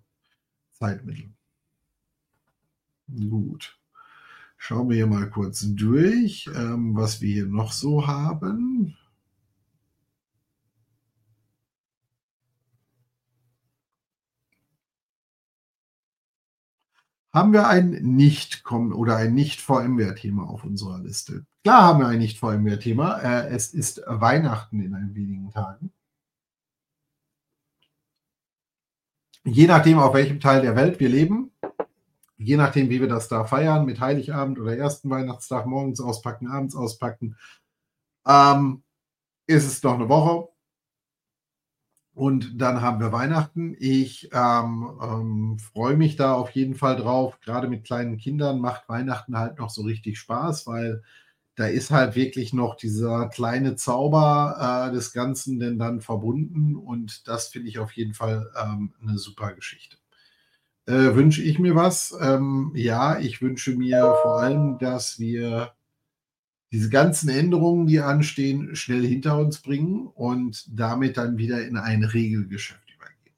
Zeitmittel. Gut. Schauen wir hier mal kurz durch, ähm, was wir hier noch so haben. Haben wir ein nicht oder ein nicht VMware-Thema auf unserer Liste? Klar haben wir ein nicht VMware-Thema. Äh, es ist Weihnachten in ein wenigen Tagen. Je nachdem, auf welchem Teil der Welt wir leben, je nachdem, wie wir das da feiern, mit Heiligabend oder ersten Weihnachtstag, morgens auspacken, abends auspacken, ähm, ist es noch eine Woche. Und dann haben wir Weihnachten. Ich ähm, ähm, freue mich da auf jeden Fall drauf. Gerade mit kleinen Kindern macht Weihnachten halt noch so richtig Spaß, weil da ist halt wirklich noch dieser kleine Zauber äh, des Ganzen denn dann verbunden. Und das finde ich auf jeden Fall ähm, eine super Geschichte. Äh, wünsche ich mir was? Ähm, ja, ich wünsche mir vor allem, dass wir diese ganzen Änderungen, die anstehen, schnell hinter uns bringen und damit dann wieder in ein Regelgeschäft übergehen.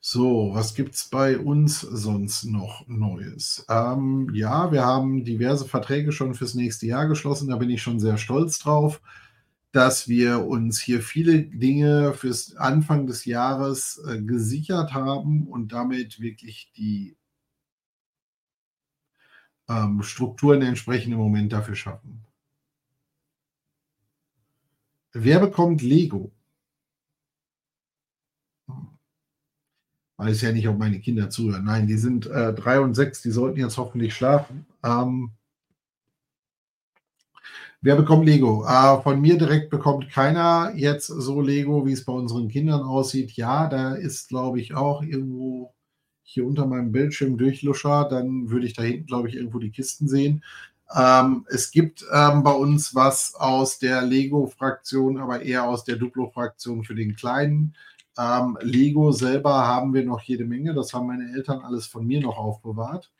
So, was gibt es bei uns sonst noch Neues? Ähm, ja, wir haben diverse Verträge schon fürs nächste Jahr geschlossen. Da bin ich schon sehr stolz drauf, dass wir uns hier viele Dinge fürs Anfang des Jahres äh, gesichert haben und damit wirklich die ähm, Strukturen entsprechend im Moment dafür schaffen. Wer bekommt Lego? Weiß ja nicht, ob meine Kinder zuhören. Nein, die sind äh, drei und sechs, die sollten jetzt hoffentlich schlafen. Ähm, wer bekommt Lego? Äh, von mir direkt bekommt keiner jetzt so Lego, wie es bei unseren Kindern aussieht. Ja, da ist, glaube ich, auch irgendwo hier unter meinem Bildschirm durchluscher, dann würde ich da hinten, glaube ich, irgendwo die Kisten sehen. Ähm, es gibt ähm, bei uns was aus der Lego-Fraktion, aber eher aus der Duplo-Fraktion für den Kleinen. Ähm, Lego selber haben wir noch jede Menge. Das haben meine Eltern alles von mir noch aufbewahrt.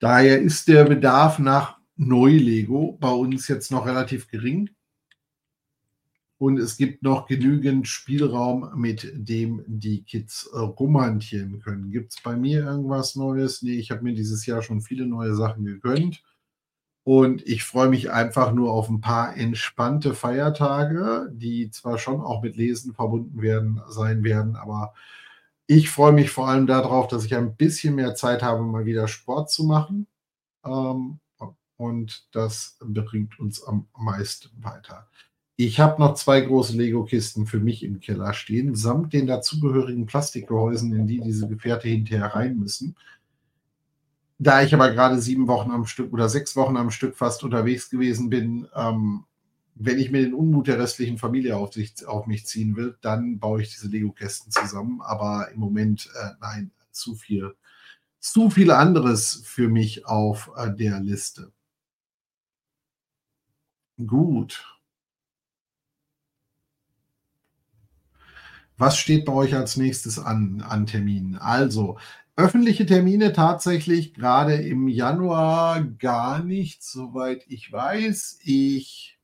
Daher ist der Bedarf nach Neu-Lego bei uns jetzt noch relativ gering und es gibt noch genügend Spielraum, mit dem die Kids äh, rumhantieren können. Gibt es bei mir irgendwas Neues? Nee, ich habe mir dieses Jahr schon viele neue Sachen gegönnt. Und ich freue mich einfach nur auf ein paar entspannte Feiertage, die zwar schon auch mit Lesen verbunden werden, sein werden, aber ich freue mich vor allem darauf, dass ich ein bisschen mehr Zeit habe, mal wieder Sport zu machen. Ähm, und das bringt uns am meisten weiter. Ich habe noch zwei große Lego-Kisten für mich im Keller stehen, samt den dazugehörigen Plastikgehäusen, in die diese Gefährte hinterher rein müssen. Da ich aber gerade sieben Wochen am Stück oder sechs Wochen am Stück fast unterwegs gewesen bin, ähm, wenn ich mir den Unmut der restlichen Familie auf, sich, auf mich ziehen will, dann baue ich diese Lego-Kästen zusammen. Aber im Moment, äh, nein, zu viel, zu viel anderes für mich auf äh, der Liste. Gut. Was steht bei euch als nächstes an, an Terminen? Also, öffentliche Termine tatsächlich gerade im Januar gar nicht, soweit ich weiß. Ich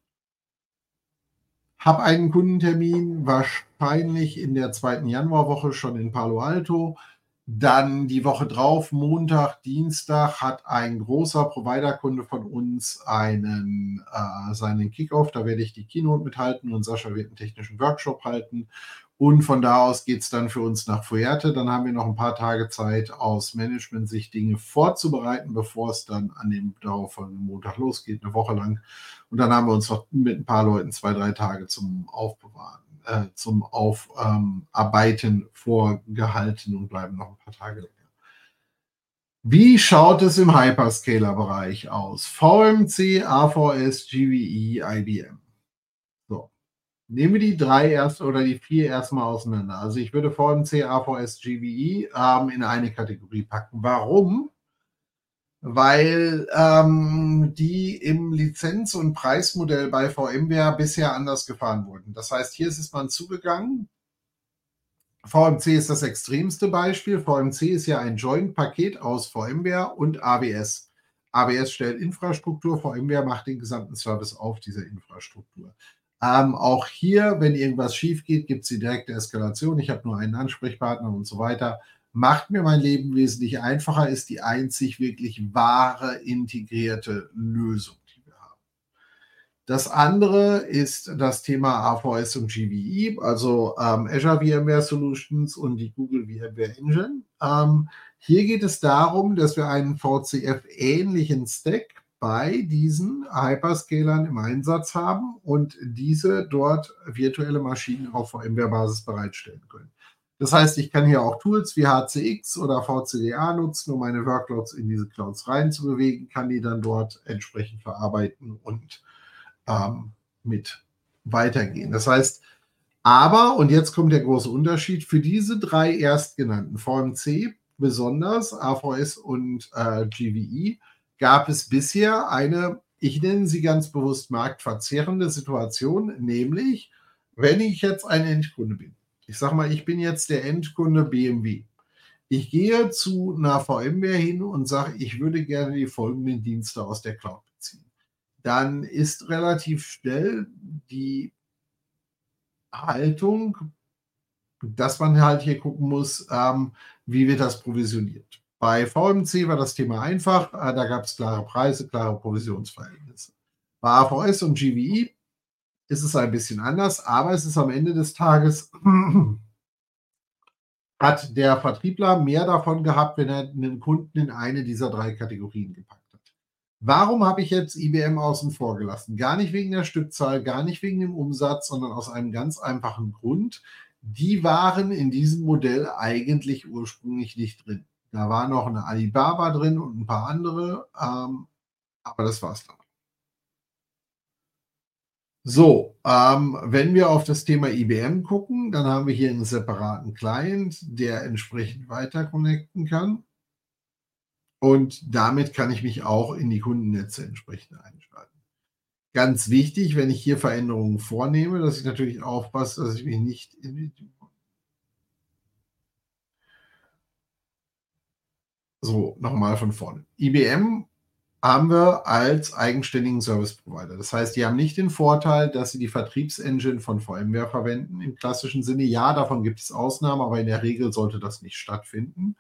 habe einen Kundentermin wahrscheinlich in der zweiten Januarwoche schon in Palo Alto. Dann die Woche drauf, Montag, Dienstag, hat ein großer Provider-Kunde von uns einen, äh, seinen Kickoff. Da werde ich die Keynote mithalten und Sascha wird einen technischen Workshop halten. Und von da aus geht es dann für uns nach Fuerte. Dann haben wir noch ein paar Tage Zeit, aus Management-Sicht Dinge vorzubereiten, bevor es dann an dem darauffolgenden Montag losgeht, eine Woche lang. Und dann haben wir uns noch mit ein paar Leuten zwei, drei Tage zum Aufbewahren, äh, zum Aufarbeiten ähm, vorgehalten und bleiben noch ein paar Tage länger. Wie schaut es im Hyperscaler-Bereich aus? VMC, AVS, GVE, IBM. Nehmen wir die drei erst oder die vier erstmal auseinander. Also ich würde VMC, AVS, GVE ähm, in eine Kategorie packen. Warum? weil ähm, die im Lizenz- und Preismodell bei VMware bisher anders gefahren wurden. Das heißt, hier ist es mal zugegangen. VMC ist das extremste Beispiel. VMC ist ja ein Joint-Paket aus VMware und AWS. AWS stellt Infrastruktur, VMware macht den gesamten Service auf dieser Infrastruktur. Ähm, auch hier, wenn irgendwas schief geht, gibt es die direkte Eskalation. Ich habe nur einen Ansprechpartner und so weiter macht mir mein Leben wesentlich einfacher, ist die einzig wirklich wahre integrierte Lösung, die wir haben. Das andere ist das Thema AVS und GVE, also ähm, Azure VMware Solutions und die Google VMware Engine. Ähm, hier geht es darum, dass wir einen VCF-ähnlichen Stack bei diesen Hyperscalern im Einsatz haben und diese dort virtuelle Maschinen auf VMware-Basis bereitstellen können. Das heißt, ich kann hier auch Tools wie HCX oder VCDA nutzen, um meine Workloads in diese Clouds reinzubewegen, kann die dann dort entsprechend verarbeiten und ähm, mit weitergehen. Das heißt, aber, und jetzt kommt der große Unterschied, für diese drei erstgenannten, VMC besonders, AVS und äh, GVE, gab es bisher eine, ich nenne sie ganz bewusst marktverzerrende Situation, nämlich, wenn ich jetzt ein Endkunde bin ich sage mal, ich bin jetzt der Endkunde BMW. Ich gehe zu einer VMware hin und sage, ich würde gerne die folgenden Dienste aus der Cloud beziehen. Dann ist relativ schnell die Haltung, dass man halt hier gucken muss, ähm, wie wird das provisioniert. Bei VMC war das Thema einfach, äh, da gab es klare Preise, klare Provisionsverhältnisse. Bei AVS und GVE ist es ein bisschen anders, aber es ist am Ende des Tages, hat der Vertriebler mehr davon gehabt, wenn er einen Kunden in eine dieser drei Kategorien gepackt hat. Warum habe ich jetzt IBM außen vor gelassen? Gar nicht wegen der Stückzahl, gar nicht wegen dem Umsatz, sondern aus einem ganz einfachen Grund. Die waren in diesem Modell eigentlich ursprünglich nicht drin. Da war noch eine Alibaba drin und ein paar andere, ähm, aber das war es dann. So, ähm, wenn wir auf das Thema IBM gucken, dann haben wir hier einen separaten Client, der entsprechend weiter connecten kann. Und damit kann ich mich auch in die Kundennetze entsprechend einschalten. Ganz wichtig, wenn ich hier Veränderungen vornehme, dass ich natürlich aufpasse, dass ich mich nicht in So, nochmal von vorne. IBM haben wir als eigenständigen Service Provider. Das heißt, die haben nicht den Vorteil, dass sie die Vertriebsengine von VMware verwenden im klassischen Sinne. Ja, davon gibt es Ausnahmen, aber in der Regel sollte das nicht stattfinden.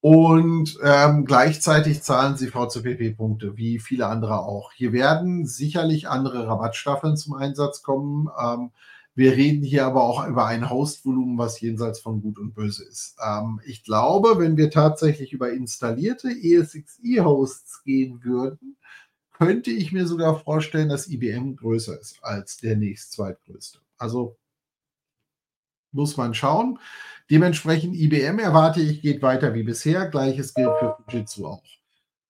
Und ähm, gleichzeitig zahlen sie VCPP-Punkte, wie viele andere auch. Hier werden sicherlich andere Rabattstaffeln zum Einsatz kommen. Ähm, wir reden hier aber auch über ein Hostvolumen, was jenseits von Gut und Böse ist. Ähm, ich glaube, wenn wir tatsächlich über installierte ESXi-Hosts gehen würden, könnte ich mir sogar vorstellen, dass IBM größer ist als der nächst zweitgrößte. Also muss man schauen. Dementsprechend IBM erwarte ich, geht weiter wie bisher. Gleiches gilt für Fujitsu auch.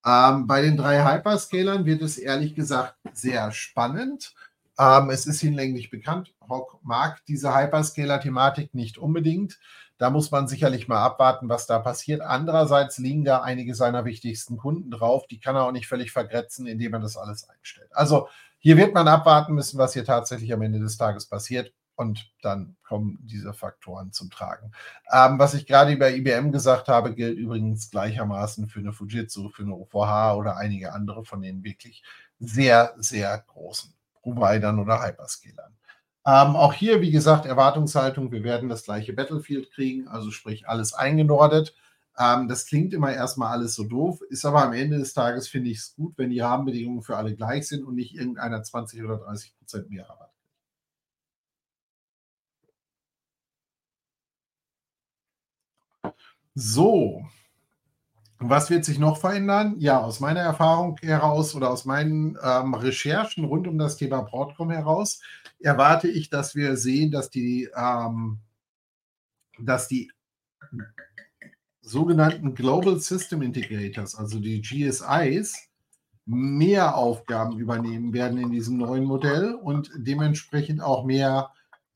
Ähm, bei den drei Hyperscalern wird es ehrlich gesagt sehr spannend. Ähm, es ist hinlänglich bekannt, Hock mag diese Hyperscaler-Thematik nicht unbedingt. Da muss man sicherlich mal abwarten, was da passiert. Andererseits liegen da einige seiner wichtigsten Kunden drauf. Die kann er auch nicht völlig vergrätzen, indem er das alles einstellt. Also hier wird man abwarten müssen, was hier tatsächlich am Ende des Tages passiert. Und dann kommen diese Faktoren zum Tragen. Ähm, was ich gerade über IBM gesagt habe, gilt übrigens gleichermaßen für eine Fujitsu, für eine OVH oder einige andere von den wirklich sehr, sehr großen. Providern oder Hyperscalern. Ähm, auch hier, wie gesagt, Erwartungshaltung, wir werden das gleiche Battlefield kriegen, also sprich alles eingenordet. Ähm, das klingt immer erstmal alles so doof, ist aber am Ende des Tages, finde ich es gut, wenn die Rahmenbedingungen für alle gleich sind und nicht irgendeiner 20 oder 30 Prozent mehr Rabatt. So, was wird sich noch verändern? Ja, aus meiner Erfahrung heraus oder aus meinen ähm, Recherchen rund um das Thema Broadcom heraus erwarte ich, dass wir sehen, dass die, ähm, dass die sogenannten Global System Integrators, also die GSIs, mehr Aufgaben übernehmen werden in diesem neuen Modell und dementsprechend auch mehr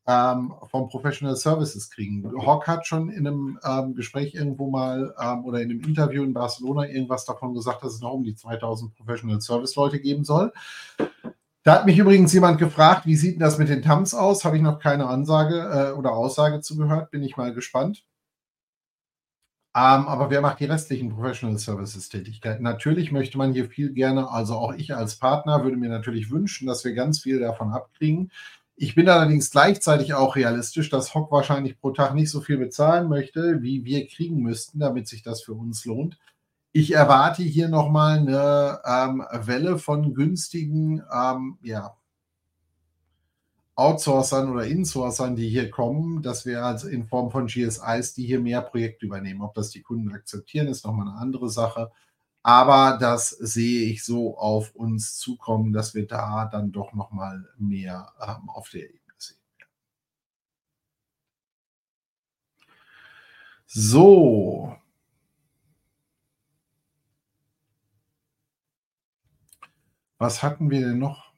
ähm, von Professional Services kriegen. Hock hat schon in einem ähm, Gespräch irgendwo mal ähm, oder in einem Interview in Barcelona irgendwas davon gesagt, dass es noch um die 2000 Professional Service Leute geben soll. Da hat mich übrigens jemand gefragt, wie sieht denn das mit den TAMS aus? Habe ich noch keine Ansage äh, oder Aussage zugehört, bin ich mal gespannt. Ähm, aber wer macht die restlichen Professional Services Tätigkeiten? Natürlich möchte man hier viel gerne, also auch ich als Partner würde mir natürlich wünschen, dass wir ganz viel davon abkriegen. Ich bin allerdings gleichzeitig auch realistisch, dass Hock wahrscheinlich pro Tag nicht so viel bezahlen möchte, wie wir kriegen müssten, damit sich das für uns lohnt. Ich erwarte hier nochmal eine ähm, Welle von günstigen ähm, ja, Outsourcern oder Insourcern, die hier kommen, dass wir also in Form von GSIs, die hier mehr Projekte übernehmen. Ob das die Kunden akzeptieren, ist nochmal eine andere Sache. Aber das sehe ich so auf uns zukommen, dass wir da dann doch noch mal mehr ähm, auf der Ebene sehen. So. Was hatten wir denn noch?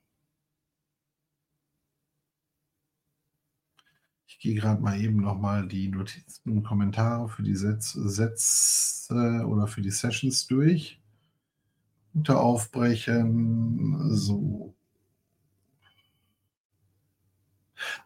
Ich gehe gerade mal eben noch mal die Notizen und Kommentare für die Sätze oder für die Sessions durch. Punkte aufbrechen. So.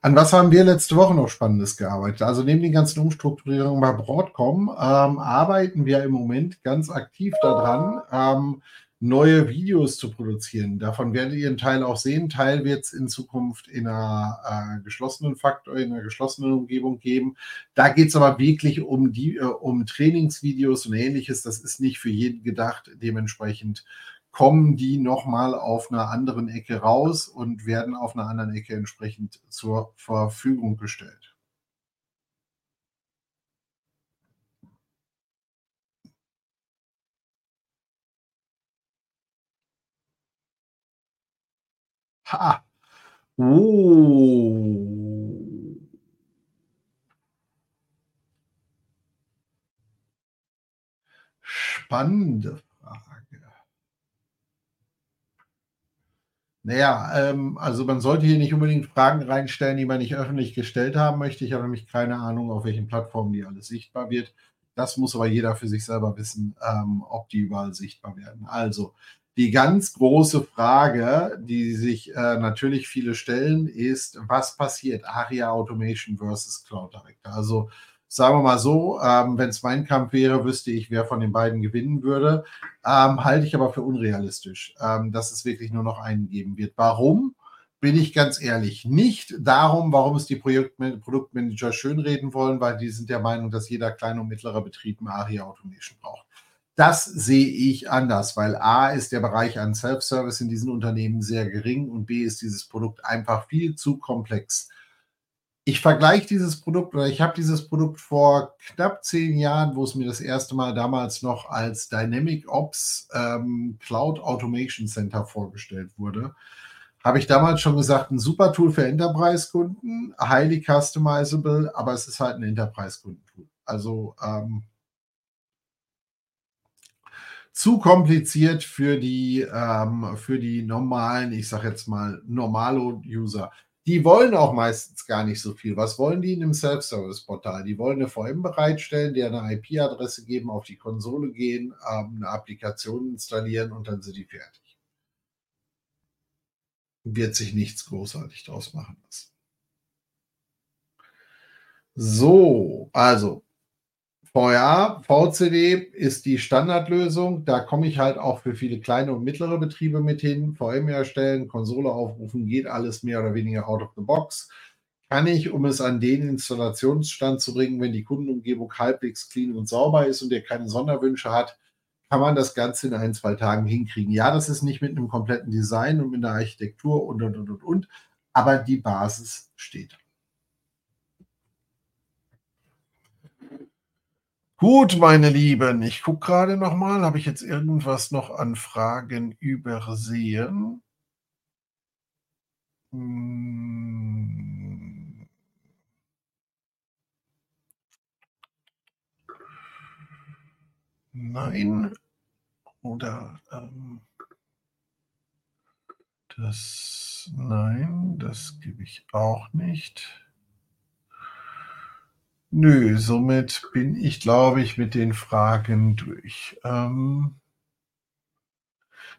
An was haben wir letzte Woche noch Spannendes gearbeitet? Also neben den ganzen Umstrukturierungen bei Broadcom ähm, arbeiten wir im Moment ganz aktiv daran, ähm, neue Videos zu produzieren. Davon werdet ihr einen Teil auch sehen. Teil wird es in Zukunft in einer äh, geschlossenen Faktor, in einer geschlossenen Umgebung geben. Da geht es aber wirklich um die, äh, um Trainingsvideos und ähnliches. Das ist nicht für jeden gedacht. Dementsprechend kommen die nochmal auf einer anderen Ecke raus und werden auf einer anderen Ecke entsprechend zur Verfügung gestellt. Ha. Oh. Spannende Frage. Naja, ähm, also man sollte hier nicht unbedingt Fragen reinstellen, die man nicht öffentlich gestellt haben möchte. Ich habe nämlich keine Ahnung, auf welchen Plattformen die alles sichtbar wird. Das muss aber jeder für sich selber wissen, ähm, ob die überall sichtbar werden. Also, die ganz große Frage, die sich äh, natürlich viele stellen, ist, was passiert ARIA Automation versus Cloud Director? Also sagen wir mal so, ähm, wenn es mein Kampf wäre, wüsste ich, wer von den beiden gewinnen würde. Ähm, halte ich aber für unrealistisch, ähm, dass es wirklich nur noch einen geben wird. Warum? Bin ich ganz ehrlich. Nicht darum, warum es die Produktmanager schönreden wollen, weil die sind der Meinung, dass jeder kleine und mittlere Betrieb eine ARIA Automation braucht. Das sehe ich anders, weil A ist der Bereich an Self-Service in diesen Unternehmen sehr gering und B ist dieses Produkt einfach viel zu komplex. Ich vergleiche dieses Produkt oder ich habe dieses Produkt vor knapp zehn Jahren, wo es mir das erste Mal damals noch als Dynamic Ops ähm, Cloud Automation Center vorgestellt wurde, habe ich damals schon gesagt, ein super Tool für Enterprise-Kunden, highly customizable, aber es ist halt ein Enterprise-Kundentool. Also ähm, zu kompliziert für die, ähm, für die normalen, ich sage jetzt mal, Normalo-User. Die wollen auch meistens gar nicht so viel. Was wollen die in einem Self-Service-Portal? Die wollen eine VM bereitstellen, die eine IP-Adresse geben, auf die Konsole gehen, ähm, eine Applikation installieren und dann sind die fertig. Wird sich nichts großartig draus machen lassen. So, also VRA, VCD ist die Standardlösung. Da komme ich halt auch für viele kleine und mittlere Betriebe mit hin. VM erstellen, Konsole aufrufen, geht alles mehr oder weniger out of the box. Kann ich, um es an den Installationsstand zu bringen, wenn die Kundenumgebung halbwegs clean und sauber ist und der keine Sonderwünsche hat, kann man das Ganze in ein, zwei Tagen hinkriegen. Ja, das ist nicht mit einem kompletten Design und mit einer Architektur und, und, und, und, und, aber die Basis steht. Gut, meine Lieben, ich gucke gerade noch mal, habe ich jetzt irgendwas noch an Fragen übersehen? Hm. Nein. Oder ähm, das nein, das gebe ich auch nicht. Nö, somit bin ich, glaube ich, mit den Fragen durch. Ähm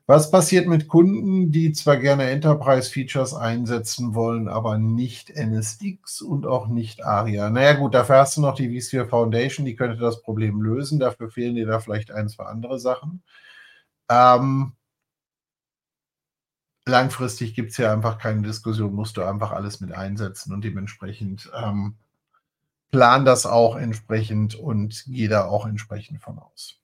was passiert mit Kunden, die zwar gerne Enterprise-Features einsetzen wollen, aber nicht NSX und auch nicht ARIA? Na ja gut, dafür hast du noch die vSphere Foundation, die könnte das Problem lösen. Dafür fehlen dir da vielleicht ein, zwei andere Sachen. Ähm langfristig gibt's hier einfach keine Diskussion, musst du einfach alles mit einsetzen und dementsprechend, ähm, plan das auch entsprechend und gehe da auch entsprechend von aus.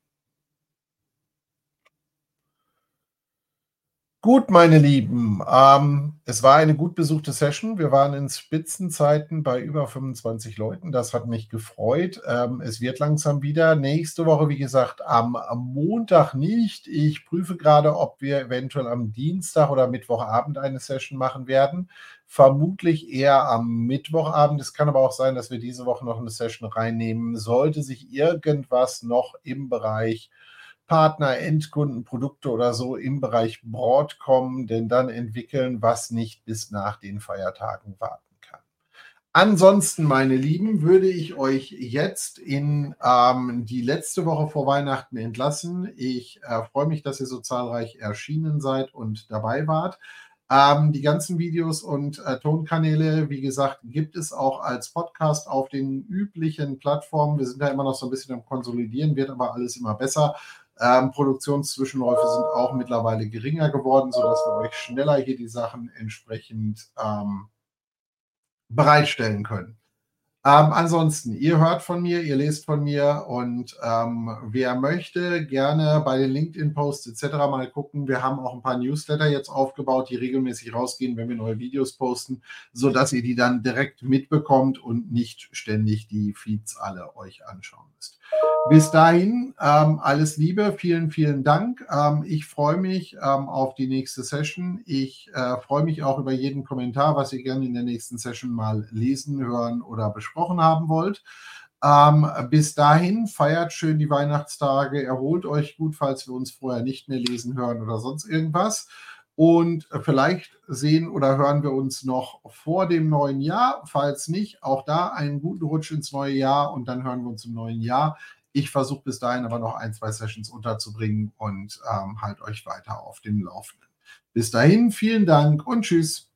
Gut, meine Lieben, ähm, es war eine gut besuchte Session. Wir waren in Spitzenzeiten bei über 25 Leuten. Das hat mich gefreut. Ähm, es wird langsam wieder. Nächste Woche, wie gesagt, am, am Montag nicht. Ich prüfe gerade, ob wir eventuell am Dienstag oder Mittwochabend eine Session machen werden. Vermutlich eher am Mittwochabend. Es kann aber auch sein, dass wir diese Woche noch eine Session reinnehmen. Sollte sich irgendwas noch im Bereich Partner, Endkunden, Produkte oder so im Bereich Broadcom denn dann entwickeln, was nicht bis nach den Feiertagen warten kann. Ansonsten, meine Lieben, würde ich euch jetzt in ähm, die letzte Woche vor Weihnachten entlassen. Ich äh, freue mich, dass ihr so zahlreich erschienen seid und dabei wart. Ähm, die ganzen Videos und äh, Tonkanäle, wie gesagt, gibt es auch als Podcast auf den üblichen Plattformen. Wir sind da immer noch so ein bisschen am Konsolidieren, wird aber alles immer besser. Ähm, Produktionszwischenläufe sind auch mittlerweile geringer geworden, sodass wir euch schneller hier die Sachen entsprechend ähm, bereitstellen können. Ähm, ansonsten, ihr hört von mir, ihr lest von mir und ähm, wer möchte, gerne bei den LinkedIn-Posts etc. mal gucken. Wir haben auch ein paar Newsletter jetzt aufgebaut, die regelmäßig rausgehen, wenn wir neue Videos posten, sodass ihr die dann direkt mitbekommt und nicht ständig die Feeds alle euch anschauen müsst. Bis dahin, ähm, alles Liebe, vielen, vielen Dank. Ähm, ich freue mich ähm, auf die nächste Session. Ich äh, freue mich auch über jeden Kommentar, was ihr gerne in der nächsten Session mal lesen, hören oder besprochen haben wollt. Ähm, bis dahin, feiert schön die Weihnachtstage, erholt euch gut, falls wir uns vorher nicht mehr lesen, hören oder sonst irgendwas. Und vielleicht sehen oder hören wir uns noch vor dem neuen Jahr. Falls nicht, auch da einen guten Rutsch ins neue Jahr und dann hören wir uns im neuen Jahr. Ich versuche bis dahin aber noch ein, zwei Sessions unterzubringen und ähm, halt euch weiter auf dem Laufenden. Bis dahin, vielen Dank und tschüss.